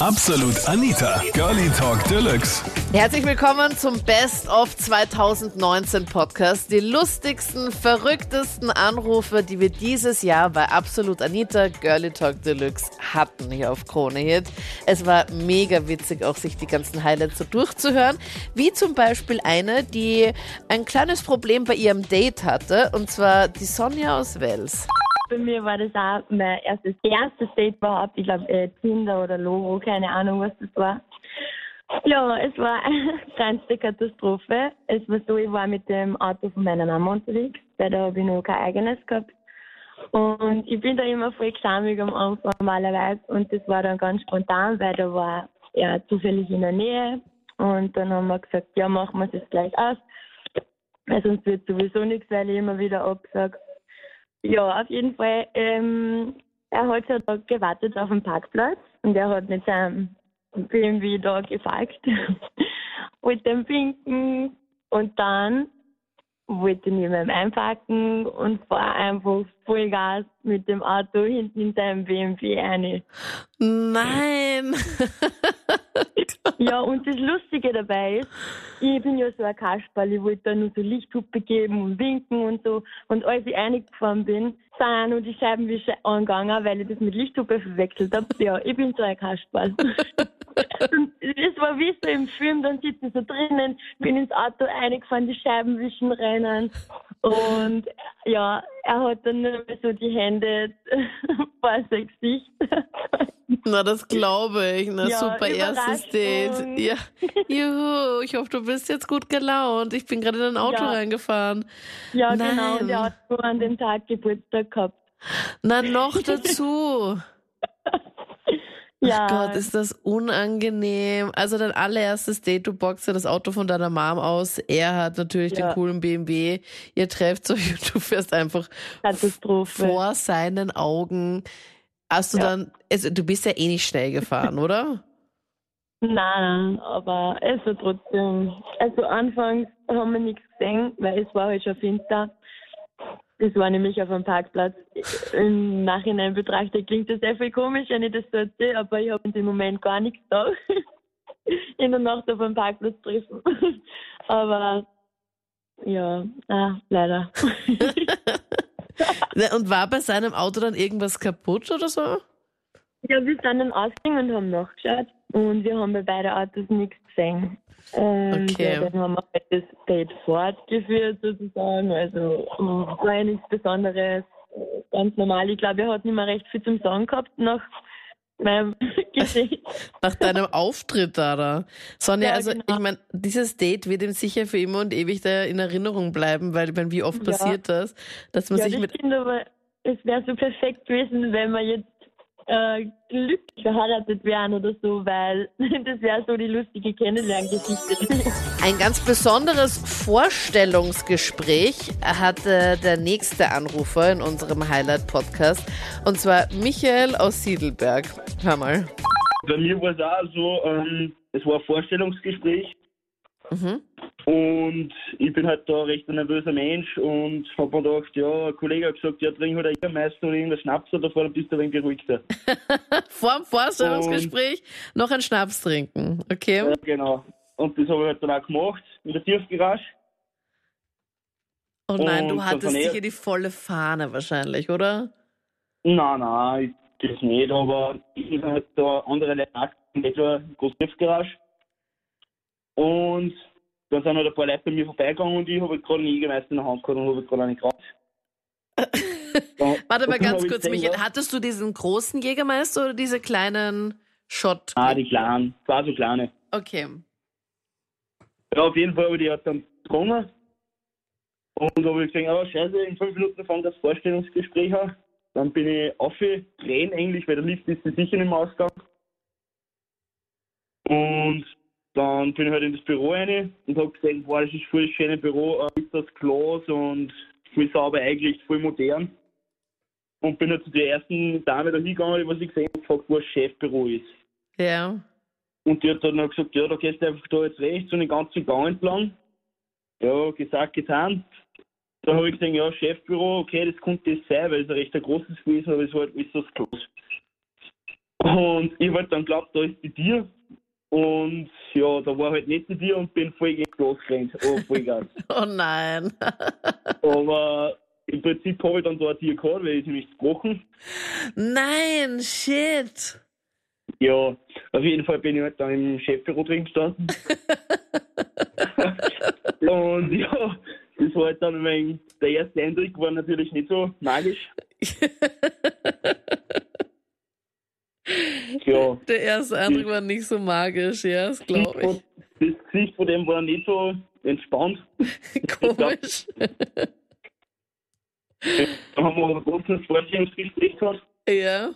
Absolut Anita, Girlie Talk Deluxe. Herzlich willkommen zum Best of 2019 Podcast. Die lustigsten, verrücktesten Anrufe, die wir dieses Jahr bei Absolut Anita, Girlie Talk Deluxe hatten hier auf Krone Hit. Es war mega witzig, auch sich die ganzen Highlights so durchzuhören. Wie zum Beispiel eine, die ein kleines Problem bei ihrem Date hatte, und zwar die Sonja aus Wels. Bei mir war das auch mein erstes, erstes Date überhaupt. Ich glaube, äh, Tinder oder Logo, keine Ahnung, was das war. Ja, es war eine kleinste Katastrophe. Es war so, ich war mit dem Auto von meiner Mama unterwegs, weil da habe ich noch kein eigenes gehabt. Und ich bin da immer voll gesammelt am Anfang normalerweise. Und das war dann ganz spontan, weil da war er zufällig in der Nähe. Und dann haben wir gesagt, ja, machen wir es gleich aus. Weil sonst wird sowieso nichts, weil ich immer wieder absage. Ja, auf jeden Fall. Ähm, er hat ja da gewartet auf dem Parkplatz und er hat mit seinem BMW da gefolgt, wollte dem pinken und dann wollte neben ihm einparken und fahr einfach Vollgas mit dem Auto hinten in seinem BMW rein. Nein! Ja, und das Lustige dabei ist, ich bin ja so ein Kasperl, ich wollte da nur so Lichthupe geben und winken und so. Und als ich eingefahren bin, sind nur die Scheibenwische angegangen, weil ich das mit Lichthupe verwechselt habe. Ja, ich bin so ein Kasperl. und es war wie so im Film, dann sitze ich so drinnen, bin ins Auto eingefahren, die Scheibenwischen rennen. Und ja, er hat dann nur so die Hände vor sein Gesicht. Na, das glaube ich. Na, Ja, super erstes Date. Ja. Juhu, ich hoffe, du bist jetzt gut gelaunt. Ich bin gerade in ein Auto Ja. reingefahren. Ja, Nein. genau. Und er hat nur an dem Tag Geburtstag gehabt. Na, noch dazu. Ja, Gott, ist das unangenehm. Also dein allererstes Date, du boxst ja das Auto von deiner Mom aus. Er hat natürlich Ja. den coolen BMW. Ihr trefft euch und du fährst einfach vor seinen Augen. Hast du Ja. dann, also du bist ja eh nicht schnell gefahren, oder? Nein, aber es war trotzdem. Also anfangs haben wir nichts gesehen, weil es war halt schon finster. Das war nämlich auf einem Parkplatz. Im Nachhinein betrachtet klingt das sehr viel komisch, wenn ich das so erzähle, aber ich habe in dem Moment gar nichts da. In der Nacht auf einem Parkplatz treffen. Aber ja, ah, leider. Und war bei seinem Auto dann irgendwas kaputt oder so? Ja, wir sind dann ausgegangen und haben nachgeschaut und wir haben bei beiden Autos nichts gesehen. Und Okay. ja, dann haben wir halt das Date fortgeführt sozusagen. Also war ja nichts Besonderes, äh, ganz normal. Ich glaube, er hat nicht mehr recht viel zum Sagen gehabt nach meinem Gesicht. Nach deinem Auftritt da. da. Sonja, Ja, also genau. ich meine, dieses Date wird ihm sicher für immer und ewig da in Erinnerung bleiben, weil ich meine, wie oft Ja. passiert das, dass man ja, sich das mit stimmt, aber es wäre so perfekt gewesen, wenn wir jetzt äh, glücklich verheiratet wären oder so, weil das wäre so die lustige Kennenlerngeschichte. Ein ganz besonderes Vorstellungsgespräch hatte der nächste Anrufer in unserem Highlight-Podcast. Und zwar Michael aus Siedelberg. Hör mal. Bei mir war es auch so, ähm, es war ein Vorstellungsgespräch Mhm. und ich bin halt da recht ein nervöser Mensch und hab mir gedacht, ja, ein Kollege hat gesagt, ja, trink halt ein Jägermeister oder irgendein Schnaps davor, dann bist du ein wenig beruhigter. Vor dem Vorstellungsgespräch noch einen Schnaps trinken. Okay? Ja, genau. Und das habe ich halt dann auch gemacht, in der Tiefgarage. Oh nein, du Und hattest von sicher her- die volle Fahne wahrscheinlich, oder? Nein, nein, das nicht, aber ich bin halt da andere Leute auch in etwa große Tiefgarage. Und dann sind halt ein paar Leute bei mir vorbeigegangen und ich habe halt gerade einen Jägermeister in der Hand gehabt und habe halt gerade einen geraucht. Warte mal ganz kurz, Michael. Hattest du diesen großen Jägermeister oder diese kleinen Shot? Ah, die kleinen, zwei so kleine. Okay. Ja, auf jeden Fall habe ich die halt dann getrunken. Und habe ich gesehen, oh scheiße, in fünf Minuten fängt das Vorstellungsgespräch an. Dann bin ich aufgedreht eigentlich, weil der Lift ist sicher nicht mehr ausgegangen. Und dann bin ich halt in das Büro rein und habe gesehen, boah, das ist voll das schöne Büro, ist das Glas und voll sauber eingerichtet, voll modern. Und bin halt zu der ersten Dame da hingegangen, die was ich gesehen habe, gefragt, wo das Chefbüro ist. Ja. Und die hat dann noch gesagt, ja, da gehst du einfach da jetzt rechts und den ganzen Gang entlang. Ja, gesagt, getan. Da habe ich gesehen, ja, Chefbüro, okay, das könnte das sein, weil es ein recht ein großes gewesen, aber es war halt ist das groß. Und ich hab halt dann glaubt, da ist die Tier. Und ja, da war halt nicht die Tier und bin voll gegen das gerannt. Oh, voll geil. Oh nein. Aber im Prinzip habe ich dann da ein Tier gehabt, weil ich nämlich gebrochen. Nein, shit. Ja, auf jeden Fall bin ich halt dann im Chefbüro drin gestanden. und ja, das war halt dann mein, der erste Eindruck war natürlich nicht so magisch. Ja, Der erste Eindruck war nicht so magisch, ja, das glaube ich. das Gesicht von dem war nicht so entspannt. Komisch. Dann haben wir trotzdem das Vorstellungsgespräch gehabt. Ja.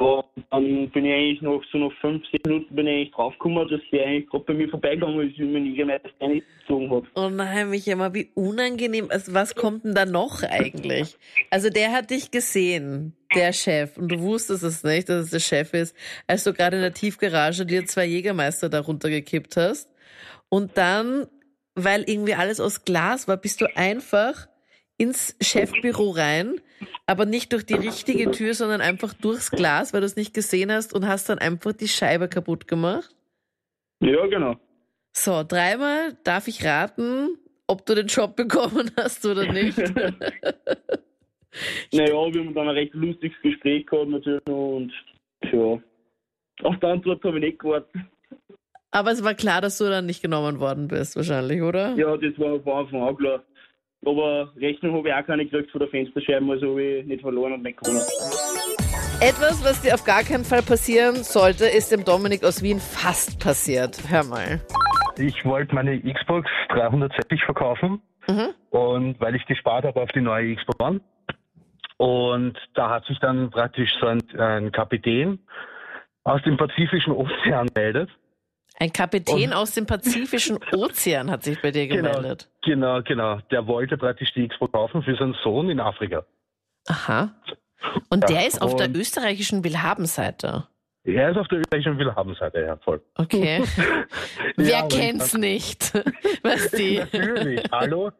Ja, dann bin ich eigentlich noch so nach fünf, sechs Minuten bin ich eigentlich draufgekommen, dass der eigentlich gerade bei mir vorbeigegangen ist, wie mir nicht gezogen hat. Oh nein, Michael, mal wie unangenehm. Also was kommt denn da noch eigentlich? Also der hat dich gesehen, der Chef, und du wusstest es nicht, dass es der Chef ist, als du gerade in der Tiefgarage dir zwei Jägermeister da runtergekippt hast. Und dann, weil irgendwie alles aus Glas war, bist du einfach ins Chefbüro rein, aber nicht durch die richtige Tür, sondern einfach durchs Glas, weil du es nicht gesehen hast und hast dann einfach die Scheibe kaputt gemacht. Ja, genau. So, dreimal darf ich raten, ob du den Job bekommen hast oder nicht. Naja, wir haben dann ein recht lustiges Gespräch gehabt natürlich und ja. Auf die Antwort habe ich nicht gewartet. Aber es war klar, dass du dann nicht genommen worden bist, wahrscheinlich, oder? Ja, das war von Anfang an klar. Aber Rechnung habe ich auch keine gekriegt von der Fensterscheibe, also habe ich nicht verloren und nicht gewonnen. Etwas, was dir auf gar keinen Fall passieren sollte, ist dem Dominik aus Wien fast passiert. Hör mal. Ich wollte meine Xbox 360 verkaufen und weil ich gespart habe auf die neue Xbox One. Und da hat sich dann praktisch so ein, ein Kapitän aus dem Pazifischen Ozean meldet. Ein Kapitän aus dem Pazifischen Ozean hat sich bei dir gemeldet. Genau, genau. Der wollte praktisch die Xbox kaufen für seinen Sohn in Afrika. Aha. Und Ja, der ist auf der und- österreichischen Willhabenseite. Er ist auf der österreichischen Willhabenseite, ja, voll. Okay. Wer Ja, und- kennt's nicht? Was die? Natürlich, hallo.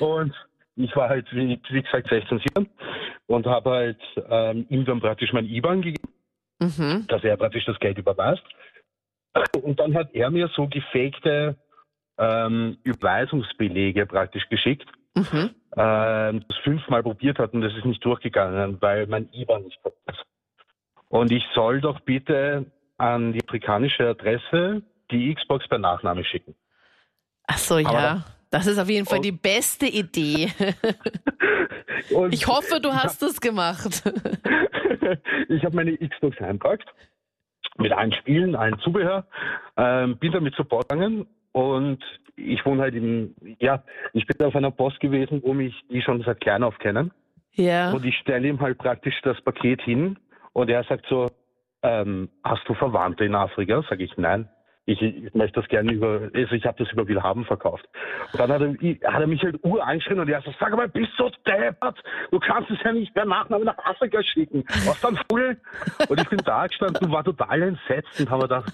und ich war halt, wie, wie gesagt, 16, 17 und habe halt ähm, ihm dann praktisch mein IBAN gegeben, Mhm. dass er praktisch das Geld überweist. Und dann hat er mir so gefakte ähm, Überweisungsbelege praktisch geschickt, Mhm. ähm, das fünfmal probiert hat und das ist nicht durchgegangen, weil mein IBAN nicht da ist. Und ich soll doch bitte an die afrikanische Adresse die Xbox per Nachname schicken. Ach so, ja. Das ist auf jeden Fall die beste Idee. Ich hoffe, du hast es gemacht. ich habe meine Xbox einpackt mit allen Spielen, allen Zubehör, ähm, bin damit zur Post gegangen und ich wohne halt in, ja, ich bin auf einer Post gewesen, wo mich die schon seit klein auf kennen Ja. und ich stelle ihm halt praktisch das Paket hin und er sagt so, ähm, hast du Verwandte in Afrika? Sag ich, nein. Ich, ich möchte das gerne über, also ich habe das über Willhaben verkauft. Und dann hat er, hat er mich halt ur angeschrien und er so, sag mal, bist du deppert? Du kannst es ja nicht per Nachname nach Afrika schicken. Was dann voll? Und ich bin da gestanden, war total entsetzt und habe gedacht,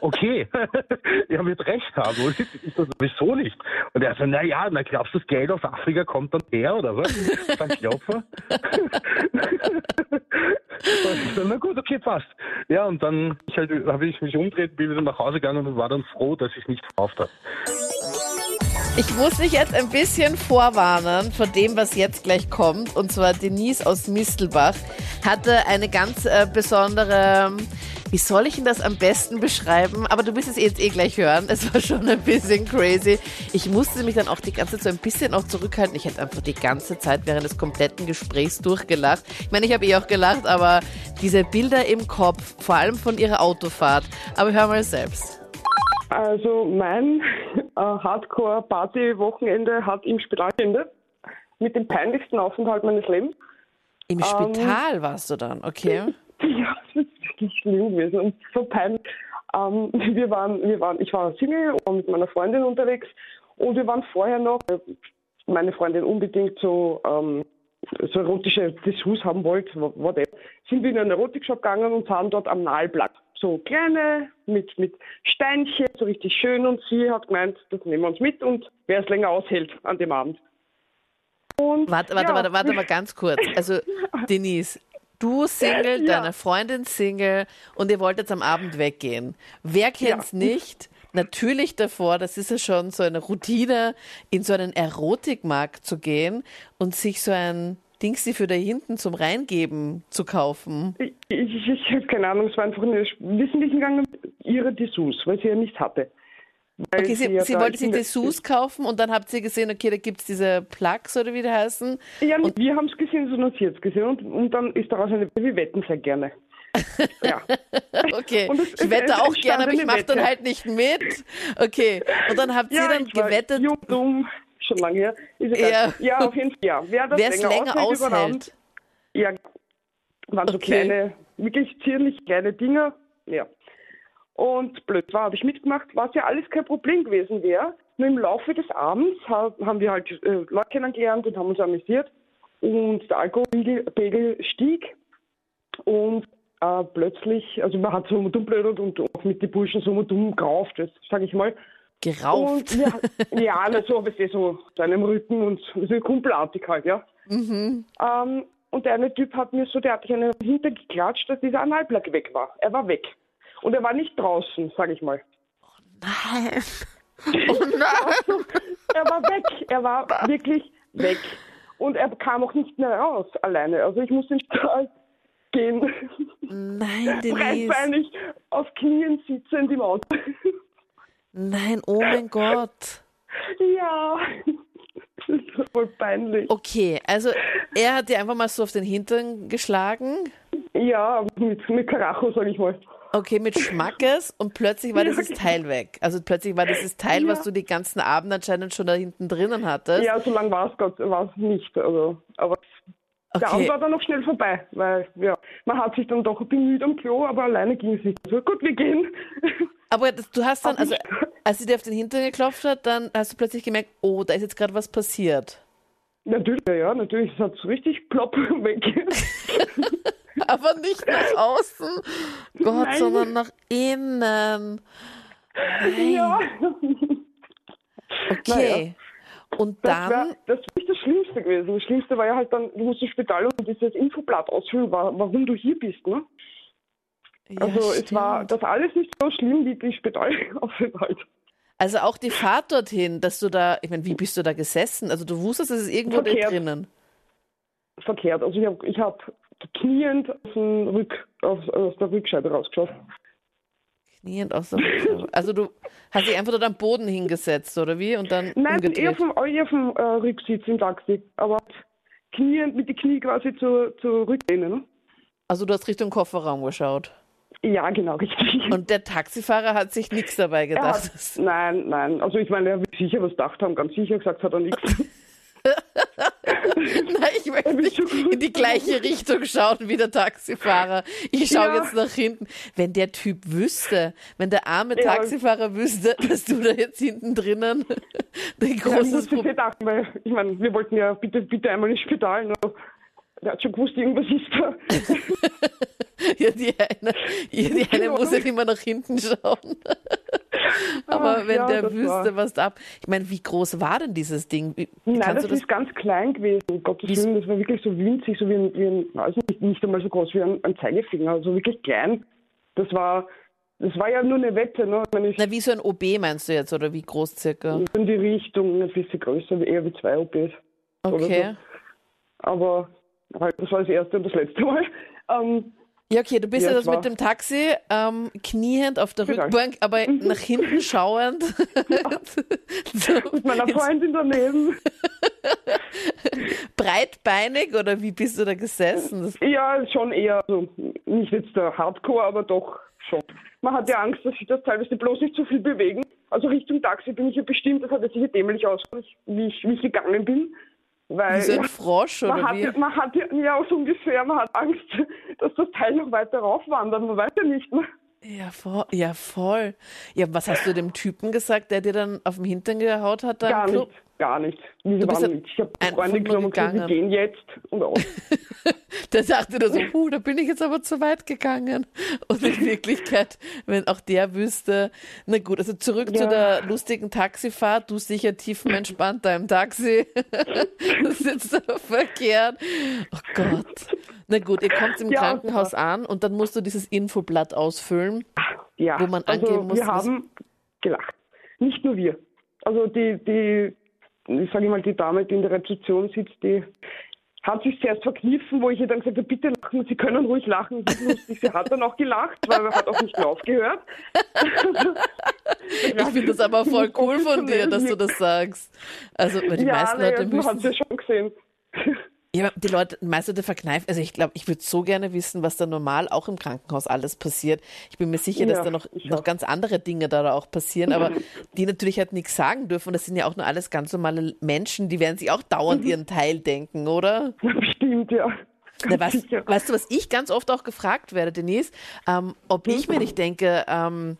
okay, er wird recht haben. Und ich so, wieso nicht? Und er so, na ja, na glaubst du, das Geld aus Afrika kommt dann her, oder was? Dann Klopfer. So, na gut, okay, passt. Ja, und dann halt, habe ich mich umgedreht, bin wieder nach Hause gegangen und war dann froh, dass ich nicht verkauft habe. Ich muss dich jetzt ein bisschen vorwarnen vor dem, was jetzt gleich kommt. Und zwar Denise aus Mistelbach hatte eine ganz äh, besondere, wie soll ich denn das am besten beschreiben? Aber du wirst es jetzt eh gleich hören. Es war schon ein bisschen crazy. Ich musste mich dann auch die ganze Zeit so ein bisschen auch zurückhalten. Ich hätte einfach die ganze Zeit während des kompletten Gesprächs durchgelacht. Ich meine, ich habe eh auch gelacht, aber diese Bilder im Kopf, vor allem von ihrer Autofahrt. Aber hör mal selbst. Also mein äh, Hardcore-Party-Wochenende hat im Spital geendet. Mit dem peinlichsten Aufenthalt meines Lebens. Im Spital warst du dann, okay? Ja, das ist wirklich schlimm gewesen und so peinlich. Ähm, wir waren, wir waren, ich war Single und mit meiner Freundin unterwegs und wir waren vorher noch, äh, meine Freundin unbedingt so, ähm, so erotische Dessous haben wollte, wha- whatever, sind wir in einen Erotikshop gegangen und haben dort am Nagelblatt so kleine mit, mit Steinchen, so richtig schön und sie hat gemeint, das nehmen wir uns mit und wer es länger aushält an dem Abend. Und, Warte, warte, ja, warte, warte mal ganz kurz. Also, Denise, Du Single, Ja. deine Freundin Single und ihr wollt jetzt am Abend weggehen. Wer kennt's Ja. nicht? Natürlich davor, das ist ja schon so eine Routine, in so einen Erotikmarkt zu gehen und sich so ein Dingsi für da hinten zum Reingeben zu kaufen. Ich, ich, ich habe keine Ahnung, es war einfach eine wissentlich gegangen, ihre Dessous, weil sie ja nichts hatte. Okay, sie, ja sie da- wollte sich Dessous kaufen und dann habt ihr gesehen, okay, da gibt's diese Plugs oder wie die heißen. Ja, nicht wir haben es gesehen, sie hat es gesehen und, und dann ist daraus eine, wir wetten sehr gerne. Ja. Okay, Und es- ich es- wette es auch gerne, aber ich mache dann halt nicht mit. Okay, und dann habt ihr ja, dann ich war gewettet, Jung, dumm, schon lange her. Ja. Ja. auf jeden Fall. Ja. Wer das wer es länger aushält. Ja, waren so Okay. kleine, wirklich zierlich kleine Dinger. Ja. Und blöd war, habe ich mitgemacht, was ja alles kein Problem gewesen wäre. Nur im Laufe des Abends ha- haben wir halt äh, Leute kennengelernt und haben uns amüsiert. Und der Alkoholpegel stieg. Und äh, plötzlich, also man hat so umblödelt und auch mit den Burschen so dumm gerauft, das sage ich mal. Gerauft. Und ja, na, so, du, so zu einem Rücken und so kumpelartig halt, ja. Mhm. Ähm, und der eine Typ hat mir so, der hat sich einen hintergeklatscht, dass dieser Analplug weg war. Er war weg. Und er war nicht draußen, sage ich mal. Nein. Oh nein. Er war weg. Er war wirklich weg. Und er kam auch nicht mehr raus alleine. Also ich musste ins Spital gehen. Nein, Denise. Breitbeinig auf Knien sitzend im Auto. Nein, oh mein Gott. ja. Das ist voll peinlich. Okay, also er hat dir einfach mal so auf den Hintern geschlagen. Ja, mit, mit Karacho, sage ich mal. Okay, mit Schmackes und plötzlich war dieses Teil weg. Also plötzlich war dieses Teil, was du die ganzen Abend anscheinend schon da hinten drinnen hattest. Ja, so lange war es Gott war's nicht. Also, aber der Okay. Abend war dann noch schnell vorbei, weil ja, man hat sich dann doch bemüht am Klo, aber alleine ging es nicht. So, gut, wir gehen. Aber das, du hast dann, also als sie dir auf den Hintern geklopft hat, dann hast du plötzlich gemerkt, oh, da ist jetzt gerade was passiert. natürlich, ja, ja, natürlich, es hat so richtig plopp weg. Aber nicht nach außen, Gott, Nein. sondern nach innen. Nein. ja. Okay. Und Das dann, wäre das wär nicht das Schlimmste gewesen. Das Schlimmste war ja halt dann, du musst ins Spital und dieses Infoblatt ausfüllen, wa- warum du hier bist. Ne? ja, Also es war stimmt. das alles nicht so schlimm wie die Spitalaufenthalt. also auch die Fahrt dorthin, dass du da, ich meine, wie bist du da gesessen? Also du wusstest, es ist irgendwo Verkehrt. drinnen. Verkehrt. Also ich habe ich hab kniend aus, dem Rück, aus, aus der Rückscheibe rausgeschaut. Kniend aus der Rückschau. Also du hast dich einfach dort am Boden hingesetzt, oder wie? Und dann Nein, umgedreht. eher vom, eher vom äh, Rücksitz im Taxi. Aber kniend mit den Knie quasi zur, zur Rücklehne. Ne? Also du hast Richtung Kofferraum geschaut. Ja, genau, richtig. Und der Taxifahrer hat sich nichts dabei gedacht. hat, nein, nein. Also ich meine, er wird sicher was gedacht haben. Ganz sicher gesagt hat er nichts. Nein, ich möchte nicht in die gleiche Richtung schauen wie der Taxifahrer. Ich schaue Ja. jetzt nach hinten. Wenn der Typ wüsste, wenn der arme Ja. Taxifahrer wüsste, dass du da jetzt hinten drinnen ein Ja, ich großes musste Problem... gedacht, weil ich meine, wir wollten ja bitte, bitte einmal ins Spital. Ne? Der hat schon gewusst, irgendwas ist da. Ja, die eine, ja, die eine Ja. muss ja immer nach hinten schauen. Aber Ach, wenn ja, der wüsste, war- was da ab... Ich meine, wie groß war denn dieses Ding? Wie, Nein, das, das ist ganz klein gewesen. Um Gottes Willen, das war wirklich so winzig, so wie ein, wie ein also nicht, nicht einmal so groß wie ein, ein Zeigefinger, also wirklich klein. Das war, das war ja nur eine Wette, ne? Ich Na, wie so ein OB meinst du jetzt, oder wie groß circa? in die Richtung ein bisschen größer, eher wie zwei oder Okay. Aber halt, das war das erste und das letzte Mal. Ähm, Ja, okay, du bist ja, Ja, das mit dem Taxi, ähm, kniehend auf der Genau. Rückbank, aber nach hinten schauend. so, mit meiner Freundin daneben. breitbeinig oder wie bist du da gesessen? Ja, schon eher, also nicht jetzt der Hardcore, aber doch schon. Man hat ja Angst, dass sich das teilweise bloß nicht so viel bewegen. Also Richtung Taxi bin ich ja bestimmt, das hat jetzt sicher dämlich ausgesehen, wie ich, wie ich gegangen bin. Weil wie so ein Frosch man oder hat, wie? ja- man hat ja, ja so ungefähr, man hat Angst, dass das Teil noch weiter raufwandert. Man weiß ja nicht. Ne? Ja, voll. Ja, voll. Ja, was hast du dem Typen gesagt, der dir dann auf den Hintern gehaut hat? Gar Club? nicht. Gar nicht. Waren, ich habe nur genommen und gesagt, wir gegangen. gehen jetzt und aus. Der sagte da so, puh, da bin ich jetzt aber zu weit gegangen. Und in Wirklichkeit, wenn auch der wüsste, na gut, also zurück zu Ja. der lustigen Taxifahrt, du sicher tiefenentspannt da im Taxi, du sitzt da verkehrt. Oh Gott. Na gut, ihr kommt im Ja, Krankenhaus an und dann musst du dieses Infoblatt ausfüllen. Ja, Wo man also angeben muss, wir haben gelacht. Nicht nur wir. Also die, die, ich sage mal, die Dame, die in der Rezeption sitzt, die hat sich zuerst verkniffen, wo ich ihr dann gesagt habe, bitte lachen, Sie können ruhig lachen, das ist lustig. Sie hat dann auch gelacht, weil er hat auch nicht mehr aufgehört. Ich finde das aber voll cool von dir, dass du das sagst. Also, weil die ja, meisten Leute du hast müssen ja schon gesehen. Ja, die Leute, die meisten Leute verkneifen. Also ich glaube, ich würde so gerne wissen, was da normal auch im Krankenhaus alles passiert. Ich bin mir sicher, dass Ja, da noch, noch ganz andere Dinge da auch passieren, aber die natürlich halt nichts sagen dürfen. Das sind ja auch nur alles ganz normale Menschen, die werden sich auch dauernd ihren Teil denken, oder? Bestimmt, ja. Na, sicher. weißt du, was ich ganz oft auch gefragt werde, Denise, ähm, ob ich mir nicht denke, ähm,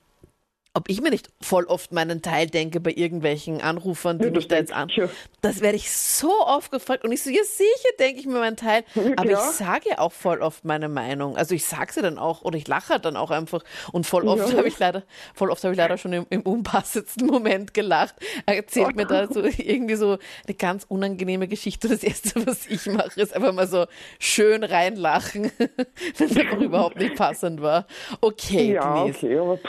ob ich mir nicht voll oft meinen Teil denke bei irgendwelchen Anrufern, die Ja, mich da jetzt an. ich, ja. Das werde ich so oft gefragt und ich so, ja sicher denke ich mir meinen Teil, aber ich klar. sage ja auch voll oft meine Meinung. Also ich sage sie dann auch oder ich lache dann auch einfach und voll oft habe ich leider, voll oft habe ich leider schon im, im unpassendsten Moment gelacht. Er erzählt mir da so irgendwie so eine ganz unangenehme Geschichte. Das erste, was ich mache, ist einfach mal so schön reinlachen, wenn es einfach überhaupt nicht passend war. Okay, Ja, Denise. okay, aber pff,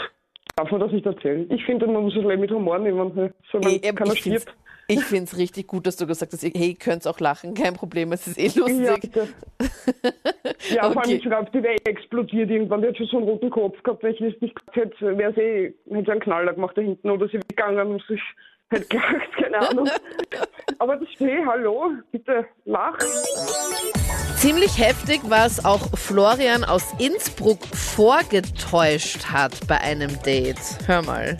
darf man das nicht erzählen? Ich finde, man muss es Leben mit Humor nehmen, solange Ey, keiner ich find's, stirbt. ich find's richtig gut, dass du gesagt hast, hey, ihr könnt's auch lachen, kein Problem, es ist eh Ja, lustig. bitte. ja vor allem, Okay. ich glaube, die wäre explodiert irgendwann. Die hat schon so einen roten Kopf gehabt. Wenn ich das nicht gehabt hätte, wäre sie eh, hätte sie einen Knaller gemacht da hinten oder sie wäre gegangen und sich hätte gelacht, keine Ahnung. Aber das hey, hallo, bitte lach. Ziemlich heftig, was auch Florian aus Innsbruck vorgetäuscht hat bei einem Date. Hör mal.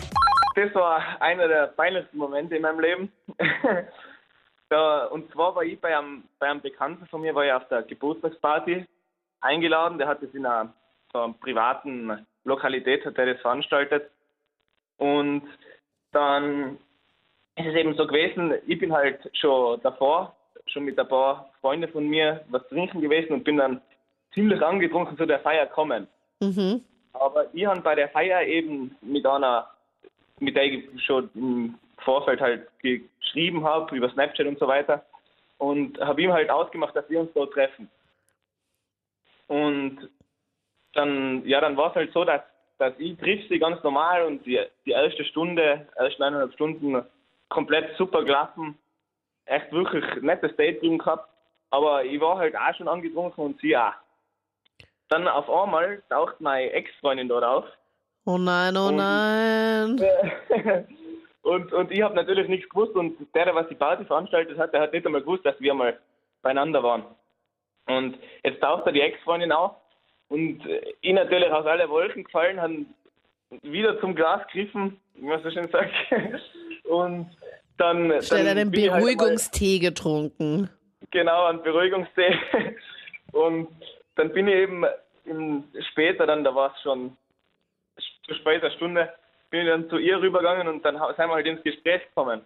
Das war einer der peinlichsten Momente in meinem Leben. da, und zwar war ich bei einem, bei einem Bekannten von mir, war ich auf der Geburtstagsparty eingeladen. Der hat das in einer, so einer privaten Lokalität, hat er das veranstaltet. Und dann ist es eben so gewesen, ich bin halt schon davor, schon mit ein paar Freunden von mir was trinken gewesen und bin dann ziemlich angetrunken zu der Feier gekommen. Mhm. Aber ich habe bei der Feier eben mit einer, mit der ich schon im Vorfeld halt geschrieben habe, über Snapchat und so weiter, und habe ihm halt ausgemacht, dass wir uns dort treffen. Und dann, ja, dann war es halt so, dass, dass ich triff sie ganz normal und die, die erste Stunde, erste eineinhalb Stunden komplett super gelaufen. Echt wirklich nettes Date drin gehabt. Aber ich war halt auch schon angetrunken und sie auch. Dann auf einmal taucht meine Ex-Freundin dort auf. Oh nein, oh Und- nein. und, und ich habe natürlich nichts gewusst und der, der was die Party veranstaltet hat, der hat nicht einmal gewusst, dass wir mal beieinander waren. Und jetzt taucht da die Ex-Freundin auf und ich natürlich aus aller Wolken gefallen, haben wieder zum Glas gegriffen, wie man so schön sagt. Und dann. Schnell dann einen halt Beruhigungstee getrunken. genau, ein Beruhigungstee. Und dann bin ich eben später, dann, da war es schon zu später Stunde, bin ich dann zu ihr rübergegangen und dann sind wir halt ins Gespräch gekommen.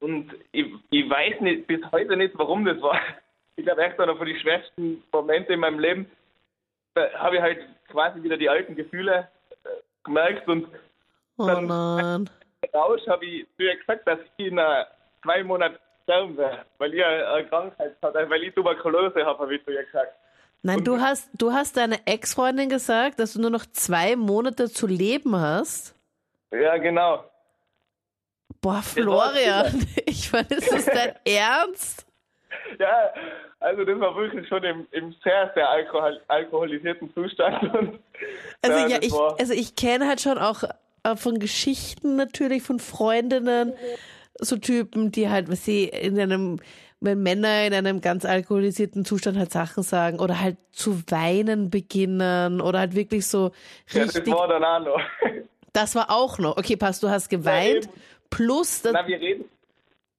Und ich, ich weiß nicht, bis heute nicht, warum das war. Ich glaube, echt einer von den schwersten Momente in meinem Leben. Da habe ich halt quasi wieder die alten Gefühle äh, gemerkt und Oh Dann- nein. raus habe ich ihr gesagt, dass ich in äh, zwei Monaten sterben werde, weil ich eine eine Krankheit habe, weil ich Tuberkulose habe, habe ich ihr gesagt. Nein, du hast, du hast deiner Ex-Freundin gesagt, dass du nur noch zwei Monate zu leben hast. Ja, genau. Boah, Florian, ich meine, ist das dein Ernst? Ja, also das war wirklich schon im, im sehr, sehr alkohol, alkoholisierten Zustand. Und, Also ja, das ich, also ich kenne halt schon auch äh, von Geschichten natürlich von Freundinnen so Typen, die halt, was sie in einem, wenn Männer in einem ganz alkoholisierten Zustand halt Sachen sagen oder halt zu weinen beginnen oder halt wirklich so ja, das richtig. war dann auch noch. Das war auch noch. Okay, pass, du hast geweint eben. plus das, Na, wir reden.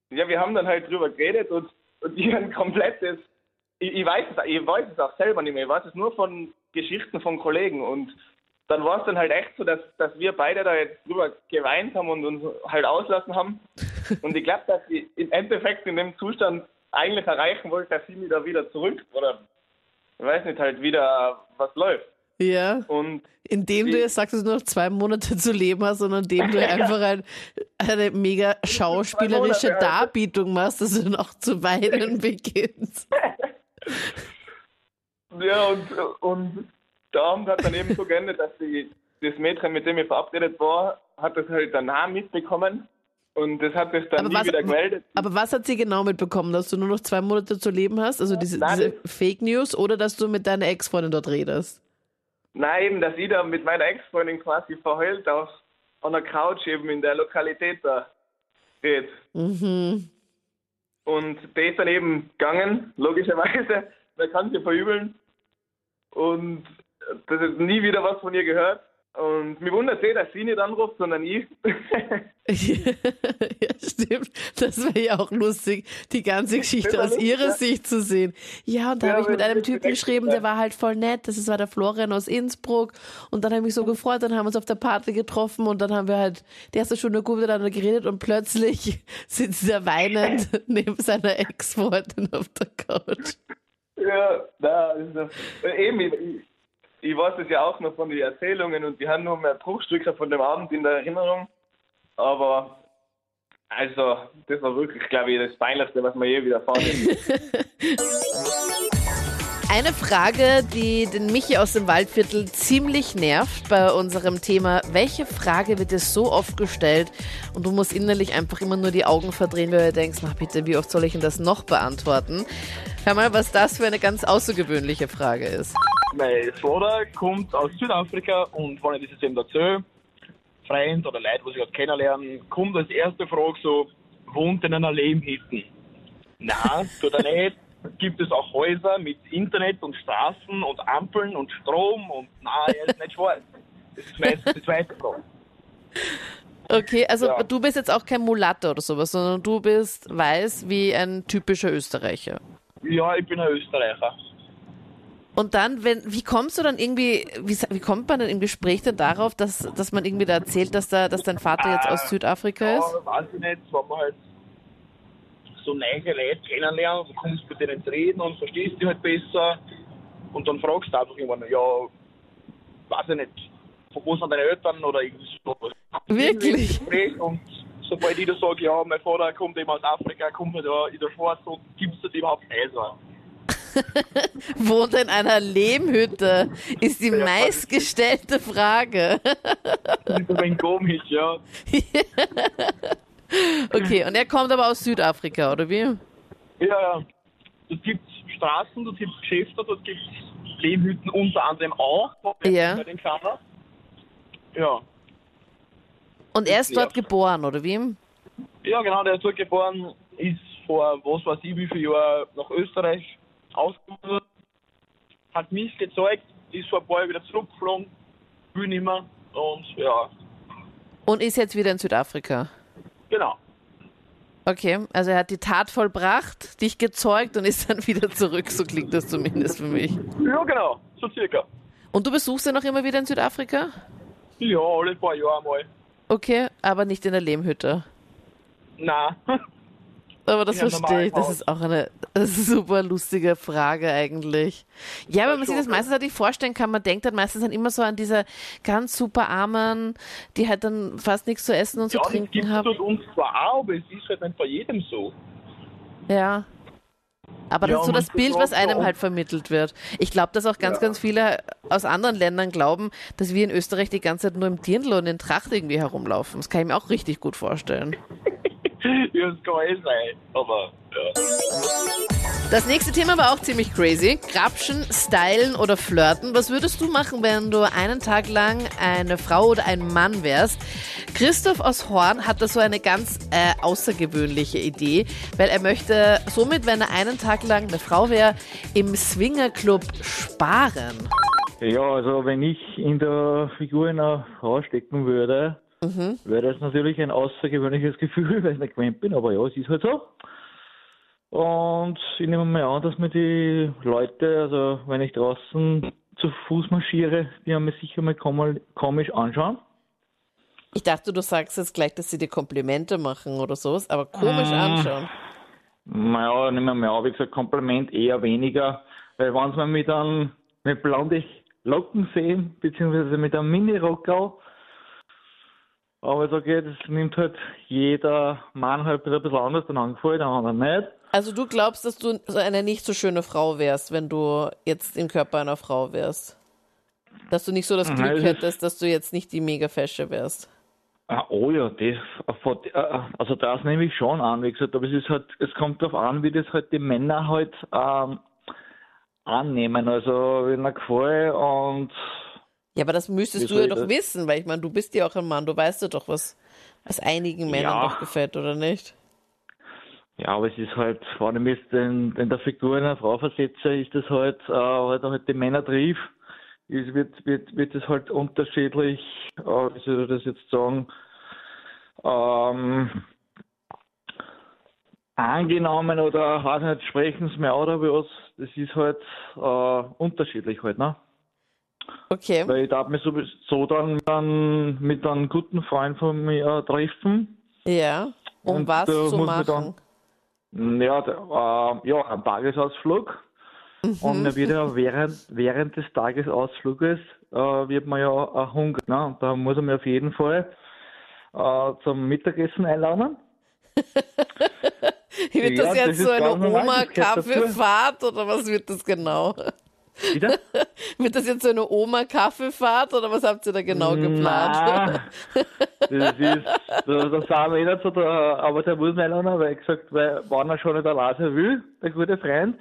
Ja, wir haben dann halt drüber geredet und, und ich ein komplettes. Ich, ich, weiß es, ich weiß es auch selber nicht mehr. Ich weiß es nur von Geschichten von Kollegen. Und dann war es dann halt echt so, dass, dass wir beide da jetzt drüber geweint haben und uns halt auslassen haben. Und ich glaube, dass ich im Endeffekt in dem Zustand eigentlich erreichen wollte, dass sie mich da wieder zurück oder ich weiß nicht, halt wieder was läuft. Ja. Und Indem du jetzt sagst, dass du nur noch zwei Monate zu leben hast, sondern indem du einfach ein, eine mega schauspielerische. Darbietung machst, dass du noch zu weinen beginnst. Ja, und, und der Abend hat dann eben so geendet, dass die, das Mädchen, mit dem ich verabredet war, hat das halt danach mitbekommen und das hat sich dann Aber nie was, wieder gemeldet. aber was hat sie genau mitbekommen, dass du nur noch zwei Monate zu leben hast? Also diese, Nein, diese Fake News oder dass du mit deiner Ex-Freundin dort redest? Nein, eben, dass ich da mit meiner Ex-Freundin quasi verheult auf der Couch eben in der Lokalität da steht. Mhm. Und der ist dann eben gegangen, logischerweise, wer kann sie verübeln. Und das ist nie wieder was von ihr gehört. Und mir wundert eh, dass sie nicht anruft, sondern ich. ja, stimmt. Das wäre ja auch lustig, die ganze Geschichte aus lustig, ihrer ja. Sicht zu sehen. Ja, und da Ja, habe ich mit einem Typen geschrieben, der war halt voll nett. Das ist- war der Florian aus Innsbruck. Und dann habe ich mich so gefreut, dann haben wir uns auf der Party getroffen und dann haben wir halt die erste Stunde gut miteinander geredet und plötzlich sitzt er weinend neben seiner Ex-Freundin auf der Couch. Ja, da ist das. Äh, Eben, ich, weiß das ja auch noch von den Erzählungen und die haben nur mehr Bruchstücke von dem Abend in der Erinnerung. Aber, also, das war wirklich, glaube ich, das Peinlichste, was mir je widerfahren ist. Eine Frage, die den Michi aus dem Waldviertel ziemlich nervt bei unserem Thema. Welche Frage wird dir so oft gestellt und du musst innerlich einfach immer nur die Augen verdrehen, weil du denkst, na bitte, wie oft soll ich denn das noch beantworten? Hör mal, was das für eine ganz außergewöhnliche Frage ist. Mein Vater kommt aus Südafrika und wenn ich das jetzt eben erzähle, Freund oder Leute, die ich gerade kennenlernen, kommt als erste Frage so, wohnt in einer Lehmhütte? Nein, tut er nicht. Gibt es auch Häuser mit Internet und Straßen und Ampeln und Strom und nein, er ist nicht schwarz. Das ist meistens die zweite Frage. Okay, also Ja. du bist jetzt auch kein Mulatter oder sowas, sondern du bist weiß wie ein typischer Österreicher. Ja, ich bin ein Österreicher. Und dann, wenn, wie kommst du dann irgendwie, wie, wie kommt man dann im Gespräch denn darauf, dass, dass man irgendwie da erzählt, dass, da, dass dein Vater jetzt aus Südafrika ist? Ja, weiß ich nicht, wenn man halt so neue Leute kennenlernt, du kommst mit denen reden und verstehst die halt besser und dann fragst du einfach irgendwann, ja, weiß ich nicht, von wo sind deine Eltern oder irgendwie so. Wirklich? Gespräch Und sobald ich da sage, ja, mein Vater kommt eben aus Afrika, kommt halt da in der Schwarz und gibt es das überhaupt so. Wohnt in einer Lehmhütte, ist die Ja, meistgestellte Frage. Das ist ein wenig komisch, ja. Okay, und er kommt aber aus Südafrika, oder wie? Ja, ja. Dort gibt es Straßen, dort gibt es Geschäfte, dort gibt es Lehmhütten unter anderem auch. Ja. Bei den Kleinen. Ja. Und er ist dort geboren, oder wie? Ja, genau, der ist dort geboren, ist vor was weiß ich wie viel Jahren nach Österreich ausgewandert, hat mich gezeigt, ist vor ein paar Jahren wieder zurückgeflogen, will nicht mehr und ja, Und ist jetzt wieder in Südafrika. genau. Okay, also er hat die Tat vollbracht, dich gezeugt und ist dann wieder zurück, so klingt das zumindest für mich. Ja, genau, so circa. Und du besuchst ihn noch immer wieder in Südafrika? Ja, alle paar Jahre mal. Okay, aber nicht in der Lehmhütte. Nein. Aber das Ja, verstehe ich. Das ist auch eine super lustige Frage eigentlich. Ja, wenn man sich das meistens halt nicht vorstellen kann, man denkt dann meistens dann immer so an diese ganz super Armen, die halt dann fast nichts zu essen und zu Ja, das trinken gibt es haben. dort uns zwar auch, aber es ist halt nicht bei jedem so. Ja. Aber Ja, das ist so das Bild, was einem halt vermittelt wird. Ich glaube, dass auch ganz, ganz viele aus anderen Ländern glauben, dass wir in Österreich die ganze Zeit nur im Dirndl und in Tracht irgendwie herumlaufen. Das kann ich mir auch richtig gut vorstellen. kann eh sein, aber ja. Das nächste Thema war auch ziemlich crazy. Grapschen, stylen oder flirten. Was würdest du machen, wenn du einen Tag lang eine Frau oder ein Mann wärst? Christoph aus Horn hat da so eine ganz äh, außergewöhnliche Idee, weil er möchte somit, wenn er einen Tag lang eine Frau wäre, im Swingerclub sparen. Ja, also wenn ich in der Figur einer Frau stecken würde, wäre das natürlich ein außergewöhnliches Gefühl, weil ich nicht gewöhnt bin, aber ja, es ist halt so. Und ich nehme mal an, dass mir die Leute, also wenn ich draußen zu Fuß marschiere, die haben mich sicher mal kom- komisch anschauen. Ich dachte, du sagst jetzt gleich, dass sie dir Komplimente machen oder sowas, aber komisch anschauen. Naja, nicht mehr mehr, wie gesagt, Kompliment eher weniger, weil wenn sie mit einem mit blonden Locken sehen, beziehungsweise mit einem Mini-Rockerl, aber so geht, das nimmt halt jeder Mann halt ein bisschen anders dann angefallen, der andere nicht. Also du glaubst, dass du so eine nicht so schöne Frau wärst, wenn du jetzt im Körper einer Frau wärst? Dass du nicht so das Nein, Glück das ist- hättest, dass du jetzt nicht die Mega-Fesche wärst. Ah, oh ja, das, äh, also das nehme ich schon an, wie gesagt, aber es ist halt, es kommt darauf an, wie das halt die Männer halt ähm, annehmen, also wenn er gefällt und Ja, aber das müsstest du ja doch das- wissen, weil ich meine, du bist ja auch ein Mann, du weißt ja doch, was, was einigen Männern Ja. doch gefällt, oder nicht? ja, aber es ist halt, wenn ich mich in, in der Figur einer Frau versetze, ist das halt, äh, halt, halt die Männer trief, es wird, wird, wird es halt unterschiedlich, äh, wie soll ich das jetzt sagen, ähm, angenommen oder weiß nicht, sprechen sie mir oder was, das ist halt äh, unterschiedlich halt, ne? Okay. Weil ich darf mich sowieso dann, dann mit einem guten Freund von mir äh, treffen. Ja. Um Und was da zu machen? Ja, der, äh, ja, ein Tagesausflug. Mhm. Und dann wird ja während, während des Tagesausfluges äh, wird man ja auch hungrig. Ne? Da muss man mir auf jeden Fall äh, zum Mittagessen einladen. Wird Ja, das das jetzt ist so eine das. Oma-Kaffeefahrt oder was wird das genau? Wieder? Wird das jetzt so eine Oma-Kaffeefahrt oder was habt ihr da genau geplant? Das ist, da, da sagen wir eh nicht so, da, aber der muss mir einladen, weil ich gesagt, weil, wenn er schon nicht alleine will, der gute Freund,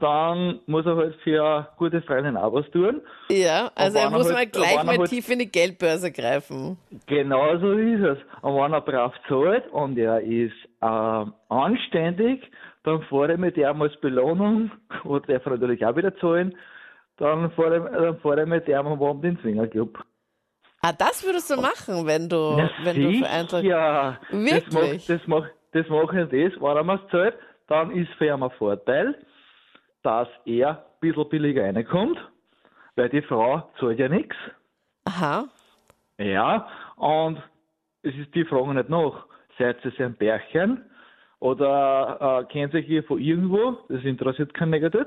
dann muss er halt für gute Freundin auch was tun. Ja, also er er muss halt- mal gleich er mal halt- tief in die Geldbörse greifen. Genau so ist es. Und wenn er brav zahlt und er ist äh, anständig, dann fahre ich mit ihm als Belohnung, und der darf natürlich auch wieder zahlen, dann fahre ich, dann fahre ich mit ihm am Abend in den Swingerclub. Ah, das würdest du machen, wenn du, wenn du für Eintracht... ja, Wirklich? Das mache das mach, das mach ich das, wenn er mir zahlt, dann ist für ihn ein Vorteil, dass er ein bisschen billiger reinkommt, weil die Frau zahlt ja nichts. Aha. Ja, und es ist die Frage nicht nach, seid ihr ein Bärchen oder äh, kennt ihr hier von irgendwo, das interessiert keinen negativ,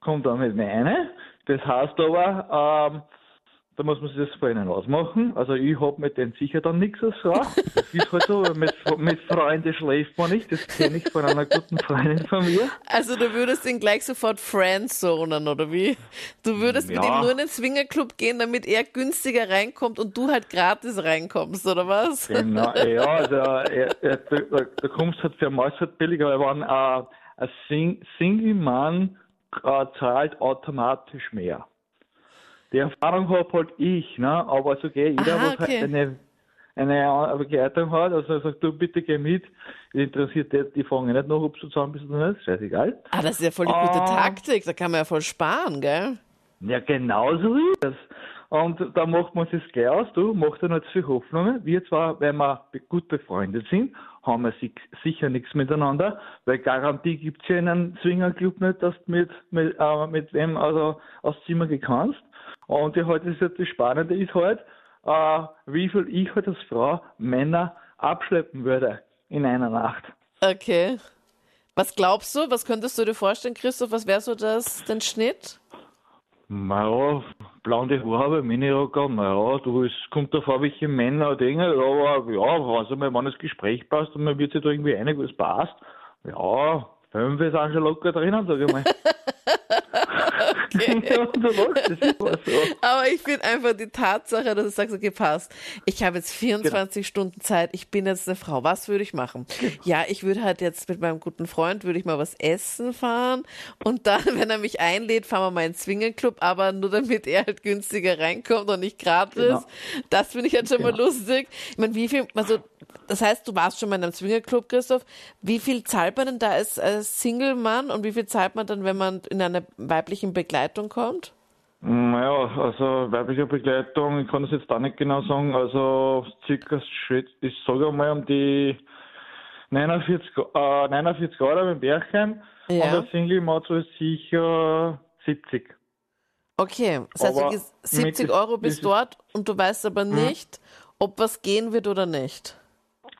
kommt dann mit mir rein. Das heißt aber, ähm, da muss man sich das vor ihnen ausmachen. Also ich hab mit denen sicher dann nichts als Frau. Das ist halt so, mit, mit Freunden schläft man nicht, das kenne ich von einer guten Freundin von mir. Also du würdest ihn gleich sofort friendzonen, oder wie? Du würdest mit Ja. ihm nur in den Swingerclub gehen, damit er günstiger reinkommt und du halt gratis reinkommst, oder was? Genau, ja, also, er, er, da, da, da kommst halt für Maus halt billiger, weil wenn äh, ein Sing Single-Mann äh, zahlt automatisch mehr. Die Erfahrung habe halt ich, ne? aber so geht jeder, Aha, was okay. halt eine, eine Begleitung hat, also er sagt, du bitte geh mit, interessiert die, die fragen nicht nach, ob du zusammen bist oder nicht, scheißegal. Ah, das ist ja voll die gute Ah. Taktik, da kann man ja voll sparen, gell? Ja, genau so ist es. Und da macht man sich gleich aus, du, macht er nicht viel Hoffnungen. Wir zwar, wenn wir gut befreundet sind, haben wir si sicher nichts miteinander, weil Garantie gibt's ja in einem Swingerclub nicht, dass du mit, mit, äh, mit wem also aufs Zimmer gehen kannst. Und die halt, das, das Spannende ist halt, äh, wie viel ich halt als Frau Männer abschleppen würde in einer Nacht. Okay. Was glaubst du? Was könntest du dir vorstellen, Christoph? Was wäre so das, den Schnitt? Naja, blonde Haare, Minirocker, naja, du, es kommt davor, welche Männer Dinge, aber ja, also mal, wenn das Gespräch passt und man wird sich da irgendwie einig, was passt, ja, fünf ist auch schon locker drinnen, sag ich mal. so. Aber ich finde einfach die Tatsache, dass du sagst, okay, passt. Ich habe jetzt 24 Stunden Zeit, ich bin jetzt eine Frau. Was würde ich machen? Ja, ich würde halt jetzt mit meinem guten Freund, würde ich mal was essen fahren und dann, wenn er mich einlädt, fahren wir mal in den Swingerclub, aber nur damit er halt günstiger reinkommt und nicht gratis. Genau. Das finde ich halt schon mal lustig. Ich meine, wie viel, also, das heißt, du warst schon mal in einem Swingerclub, Christoph. Wie viel zahlt man denn da als, als Single-Mann und wie viel zahlt man dann, wenn man in einer weiblichen Begleitung kommt? Naja, also weibliche Begleitung, ich kann das jetzt da nicht genau sagen, also circa, ich sage mal um die 49, äh, 49 Euro mit Bärchen Ja. und der Single macht so sicher 70. Okay, das heißt, Aber du gehst 70 mit- Euro bis ist- dort und du weißt aber nicht, ob was gehen wird oder nicht.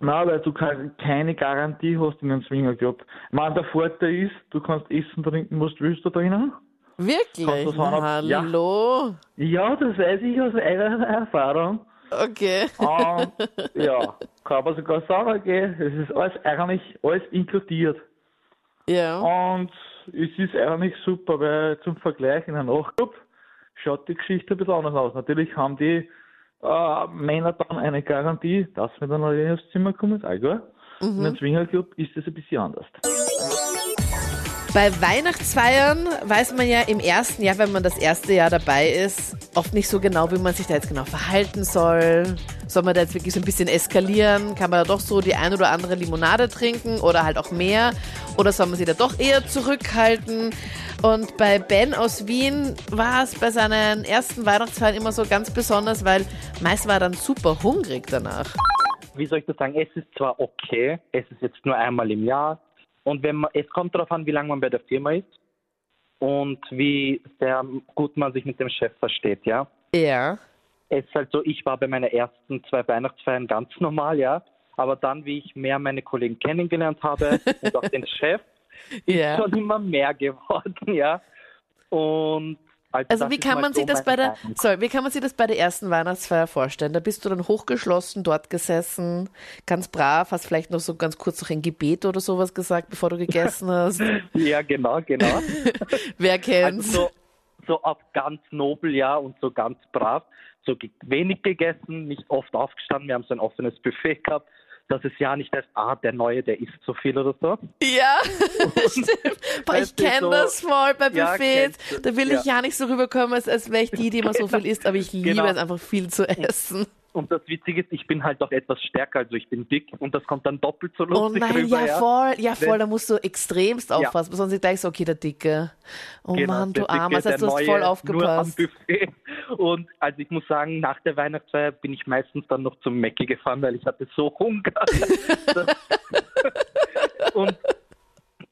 Nein, weil du keine, Garantie hast in einem Swingerclub. Ich meine, der Vorteil ist, du kannst essen, trinken, was du willst da drinnen. Wirklich? Na, ja. Hallo? Ja, das weiß ich aus eigener Erfahrung. Okay. Und ja, kann man sogar sagen, okay, es ist alles eigentlich alles inkludiert. Ja. Und es ist eigentlich super, weil zum Vergleich in einem Nachtclub schaut die Geschichte ein bisschen anders aus. Natürlich haben die äh, Männer dann eine Garantie, dass wir dann alleine aufs Zimmer kommen, ist auch klar. In einem Swingerclub ist es ein bisschen anders. Bei Weihnachtsfeiern weiß man ja im ersten Jahr, wenn man das erste Jahr dabei ist, oft nicht so genau, wie man sich da jetzt genau verhalten soll. Soll man da jetzt wirklich so ein bisschen eskalieren? Kann man da doch so die ein oder andere Limonade trinken oder halt auch mehr? Oder soll man sich da doch eher zurückhalten? Und bei Ben aus Wien war es bei seinen ersten Weihnachtsfeiern immer so ganz besonders, weil meist war er dann super hungrig danach. wie soll ich das sagen, es ist zwar okay, es ist jetzt nur einmal im Jahr und wenn man, es kommt darauf an, wie lange man bei der Firma ist und wie sehr gut man sich mit dem Chef versteht, ja. Ja. Es ist halt so, ich war bei meinen ersten zwei Weihnachtsfeiern ganz normal, ja, aber dann, wie ich mehr meine Kollegen kennengelernt habe und auch den Chef, Ja. schon immer mehr geworden, ja. Und also, Also wie kann man so sich das bei der sorry, wie kann man sich das bei der ersten Weihnachtsfeier vorstellen? Da bist du dann hochgeschlossen dort gesessen, ganz brav, hast vielleicht noch so ganz kurz noch ein Gebet oder sowas gesagt, bevor du gegessen hast. Ja, genau, genau. Wer kennt's? Also so, so auf ganz nobel, ja, und so ganz brav. So wenig gegessen, nicht oft aufgestanden. Wir haben so ein offenes Buffet gehabt. Das ist ja nicht erst, ah, der Neue, der isst so viel oder so. ja, stimmt. Boah, ich kenne so- das voll bei Ja, Buffets. du. da will ich ja nicht so rüberkommen, als, als wäre ich die, die immer so viel isst, aber ich liebe Genau. es einfach viel zu essen. Und das Witzige ist, ich bin halt auch etwas stärker, also ich bin dick und das kommt dann doppelt so Oh lustig nein, rüber. ja voll, ja voll, da musst du extremst Ja. aufpassen, sonst ist gleich so, okay, der Dicke. Oh Genau, Mann, du Armer, das heißt, du hast voll aufgepasst. Und also ich muss sagen, nach der Weihnachtsfeier bin ich meistens dann noch zum Mäcki gefahren, weil ich hatte so Hunger. Und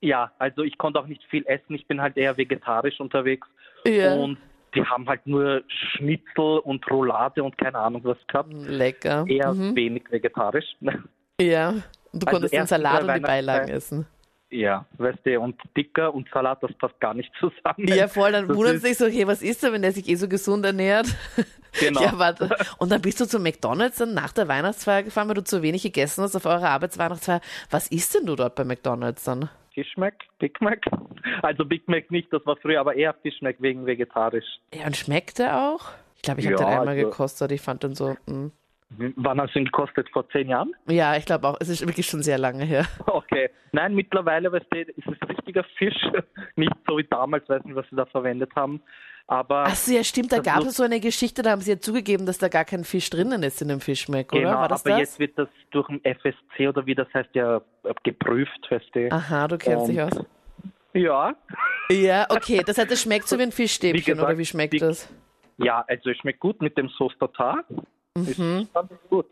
ja, also ich konnte auch nicht viel essen. Ich bin halt eher vegetarisch unterwegs. Ja. Und die haben halt nur Schnitzel und Roulade und keine Ahnung was gehabt. Lecker. Eher Mhm. wenig vegetarisch. Ja, und du Also konntest den Salat und die Beilagen essen. Ja, weißt du, und dicker und Salat, das passt gar nicht zusammen. Ja, voll, dann Das wundert sich so, hey, was ist da, wenn der sich eh so gesund ernährt? Genau. Ja, warte. Und dann bist du zu McDonalds dann nach der Weihnachtsfeier gefahren, weil du zu wenig gegessen hast auf eurer Arbeitsweihnachtsfeier. Was isst denn du dort bei McDonalds dann? Fish Mac, Big Mac. Also Big Mac nicht, das war früher, aber eher Fish Mac wegen vegetarisch. Ja, und schmeckt der auch? Ich glaube, ich habe Ja, den einmal also- gekostet. Ich fand den so, mm. Wann hast du ihn gekostet? Vor zehn Jahren? ja, ich glaube auch. Es ist wirklich schon sehr lange her. Okay. Nein, mittlerweile weißt du, ist es richtiger Fisch. Nicht so wie damals, weiß nicht, was sie da verwendet haben. Aber Ach so, ja, stimmt. Da gab es so eine Geschichte, da haben sie ja zugegeben, dass da gar kein Fisch drinnen ist in dem Fischmeck, oder? genau, War das aber das? jetzt wird das durch den FSC oder wie das heißt ja äh, geprüft, weißt du. Aha, du kennst dich aus. Ja. Ja, okay. Das heißt, es schmeckt so wie ein Fischstäbchen, Wie gesagt, oder wie schmeckt die- das? Ja, also es schmeckt gut mit dem Sauce Tartar. Ist Mhm. ich gut.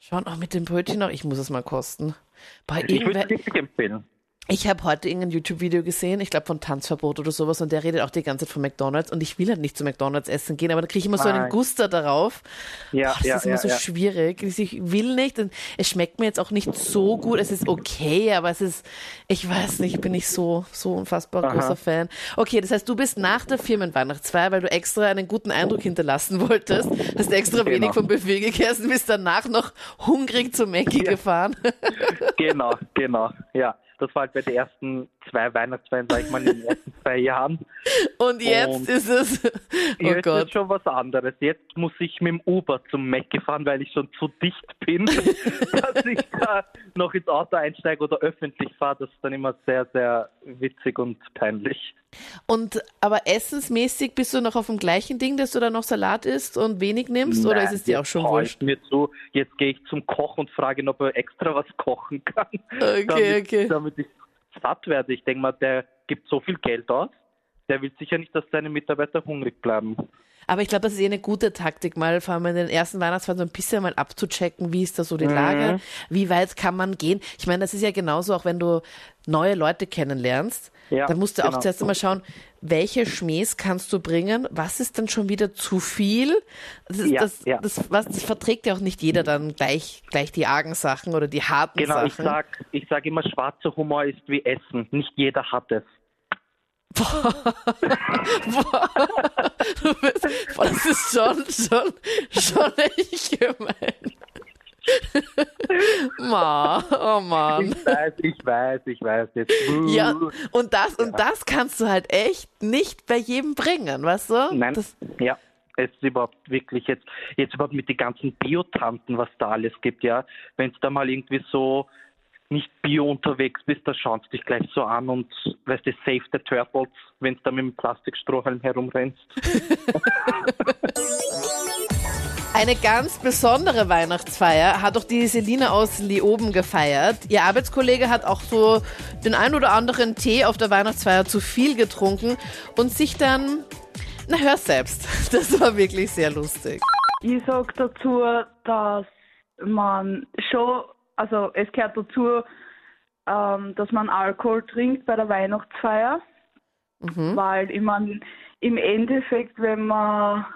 Schauen auch mit dem Brötchen noch. Ich muss es mal kosten. Boah, Ich würde es empfehlen. Ich habe heute irgendein YouTube-Video gesehen, ich glaube von Tanzverbot oder sowas, und der redet auch die ganze Zeit von McDonalds. Und ich will halt nicht zu McDonalds essen gehen, aber da kriege ich immer so einen Nein. Guster darauf. Ja, Boah, das ja, ist immer ja, so ja. schwierig. Ich will nicht. Und es schmeckt mir jetzt auch nicht so gut. Es ist okay, aber es ist, ich weiß nicht, ich bin nicht so, so unfassbar Aha. großer Fan. Okay, das heißt, du bist nach der Firmenweihnachtsfeier, weil du extra einen guten Eindruck hinterlassen wolltest, hast extra Genau. wenig vom Buffet gegessen, bist danach noch hungrig zu Mackie gefahren. genau, genau. Ja, das war halt bei den ersten zwei Weihnachtsfeiern, sag ich mal, in den ersten zwei Jahren. Und jetzt Und ist es, oh Jetzt Gott. ist schon was anderes. Jetzt muss ich mit dem Uber zum Mac fahren, weil ich schon zu dicht bin, dass ich da noch ins Auto einsteige oder öffentlich fahre. Das ist dann immer sehr, sehr witzig und peinlich. Und aber essensmäßig bist du noch auf dem gleichen Ding, dass du da noch Salat isst und wenig nimmst, oder Nein, ist es dir auch schon wurscht? Mir zu, jetzt gehe ich zum Koch und frage ihn, ob er extra was kochen kann. Okay, damit, okay. damit ich satt werde. Ich denke mal, der gibt so viel Geld aus. Der will sicher nicht, dass seine Mitarbeiter hungrig bleiben. Aber ich glaube, das ist eh eine gute Taktik, mal vor allem in den ersten Weihnachtsfeiern so ein bisschen mal abzuchecken, wie ist da so die Mhm. Lage, wie weit kann man gehen. Ich meine, das ist ja genauso, auch wenn du neue Leute kennenlernst, Ja, dann musst du auch genau. zuerst einmal schauen, welche Schmähs kannst du bringen? Was ist dann schon wieder zu viel? Das, Ja, das, ja. Das, was, das verträgt ja auch nicht jeder dann gleich, gleich die argen Sachen oder die harten Genau, Sachen. ich sag, ich sag immer, schwarzer Humor ist wie Essen. Nicht jeder hat es. Boah, du bist, boah, das ist schon, schon, schon echt gemein. Ma, oh Mann. Ich weiß, ich weiß, ich weiß jetzt. Ja, und das, und das kannst du halt echt nicht bei jedem bringen, weißt du? Nein, Das, ja. Es ist überhaupt wirklich jetzt, jetzt überhaupt mit den ganzen Biotanten, was da alles gibt, ja. Wenn du da mal irgendwie so nicht bio unterwegs bist, da schauen sie dich gleich so an und weißt du, save the turtles, wenn du da mit dem Plastikstrohhalm herumrennst. Eine ganz besondere Weihnachtsfeier hat auch die Selina aus Leoben gefeiert. Ihr Arbeitskollege hat auch so den ein oder anderen Tee auf der Weihnachtsfeier zu viel getrunken und sich dann, na hör selbst, das war wirklich sehr lustig. Ich sag dazu, dass man schon, also es gehört dazu, ähm, dass man Alkohol trinkt bei der Weihnachtsfeier, weil ich mein, im Endeffekt, wenn man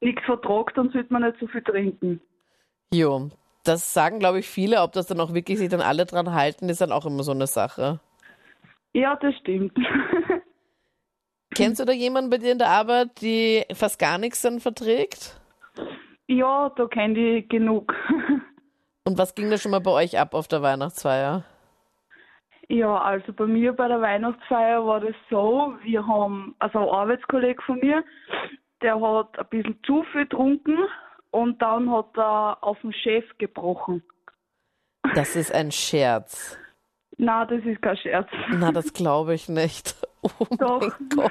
nichts vertragt, dann sollte man nicht so viel trinken. Jo, das sagen glaube ich viele, ob das dann auch wirklich sich dann alle dran halten, ist dann auch immer so eine Sache. Ja, das stimmt. Kennst du da jemanden bei dir in der Arbeit, die fast gar nichts dann verträgt? ja, da kenne ich genug. Und was ging da schon mal bei euch ab auf der Weihnachtsfeier? Ja, also bei mir bei der Weihnachtsfeier war das so, wir haben, also ein Arbeitskollege von mir, der hat ein bisschen zu viel getrunken und dann hat er auf den Chef gebrochen. Das ist ein Scherz. Na, das ist kein Scherz. Na, das glaube ich nicht. Oh mein Gott.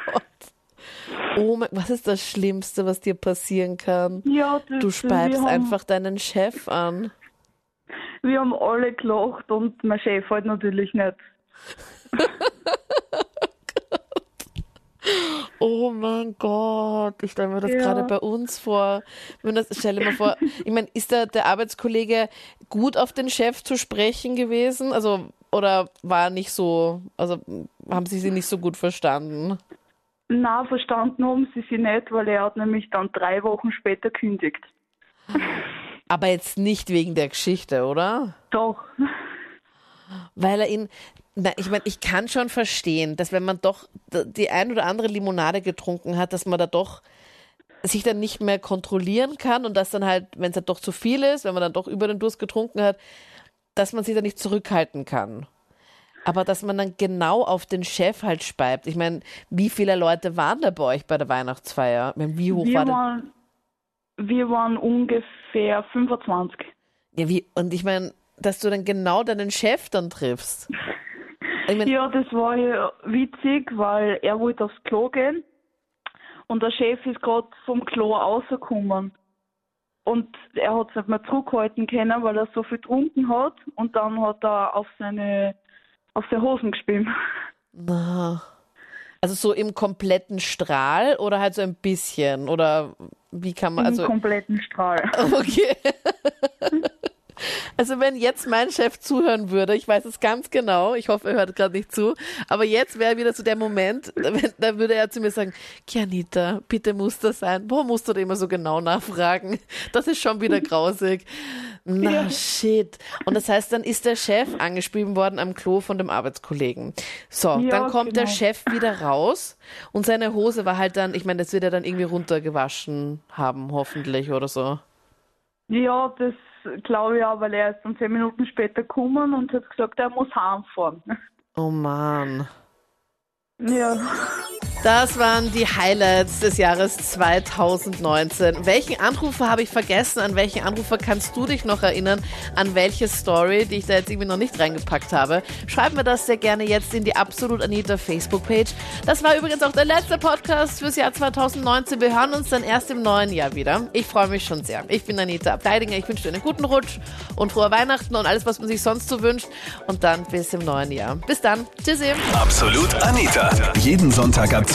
Oh mein, was ist das Schlimmste, was dir passieren kann? Ja, das, Du speibst einfach deinen Chef an. Wir haben alle gelacht und mein Chef halt natürlich nicht. Oh mein Gott, ich stelle mir das Ja. gerade bei uns vor. Wenn das, stell dir mal vor, ich meine, ist der, der Arbeitskollege gut auf den Chef zu sprechen gewesen? Also, oder war er nicht so, also haben sie sie nicht so gut verstanden? Na, verstanden haben sie sie nicht, weil er hat nämlich dann drei Wochen später kündigt. Aber jetzt nicht wegen der Geschichte, oder? Doch. Weil er ihn, na, ich meine, ich kann schon verstehen, dass wenn man doch die ein oder andere Limonade getrunken hat, dass man da doch sich dann nicht mehr kontrollieren kann und dass dann halt, wenn es halt doch zu viel ist, wenn man dann doch über den Durst getrunken hat, dass man sich dann nicht zurückhalten kann. Aber dass man dann genau auf den Chef halt speibt. Ich meine, wie viele Leute waren da bei euch bei der Weihnachtsfeier? Meine, wie hoch Wir war der? Wir waren ungefähr 25. Ja, wie, und ich meine, dass du dann genau deinen Chef dann triffst. Ich mein, Ja, das war ja witzig, weil er wollte aufs Klo gehen und der Chef ist gerade vom Klo rausgekommen. Und er hat es nicht mehr zurückhalten können, weil er so viel getrunken hat und dann hat er auf seine, auf seine Hosen gespielt. Na. Also so im kompletten Strahl oder halt so ein bisschen? Oder wie kann man, Im also. kompletten Strahl. Okay. Also wenn jetzt mein Chef zuhören würde, ich weiß es ganz genau, ich hoffe, er hört gerade nicht zu, aber jetzt wäre wieder so der Moment, wenn, da würde er zu mir sagen, Kianita, bitte muss das sein. Warum musst du da immer so genau nachfragen? Das ist schon wieder grausig. Na Ja. shit. Und das heißt, dann ist der Chef angeschrieben worden am Klo von dem Arbeitskollegen. So, Ja, dann kommt der genau. Chef wieder raus und seine Hose war halt dann, ich meine, das wird er dann irgendwie runtergewaschen haben, hoffentlich oder so. Ja, das glaube ich auch, weil er ist dann zehn Minuten später gekommen und hat gesagt, er muss heimfahren. Oh Mann. Ja. Das waren die Highlights des Jahres 2019. Welchen Anrufer habe ich vergessen? An welchen Anrufer kannst du dich noch erinnern? An welche Story, die ich da jetzt irgendwie noch nicht reingepackt habe? Schreib mir das sehr gerne jetzt in die Absolut Anita Facebook-Page. Das war übrigens auch der letzte Podcast fürs Jahr 2019. Wir hören uns dann erst im neuen Jahr wieder. Ich freue mich schon sehr. Ich bin Anita Abteidinger. Ich wünsche dir einen guten Rutsch und frohe Weihnachten und alles, was man sich sonst so wünscht. Und dann bis im neuen Jahr. Bis dann. Tschüssi. Absolut Anita. Jeden Sonntag ab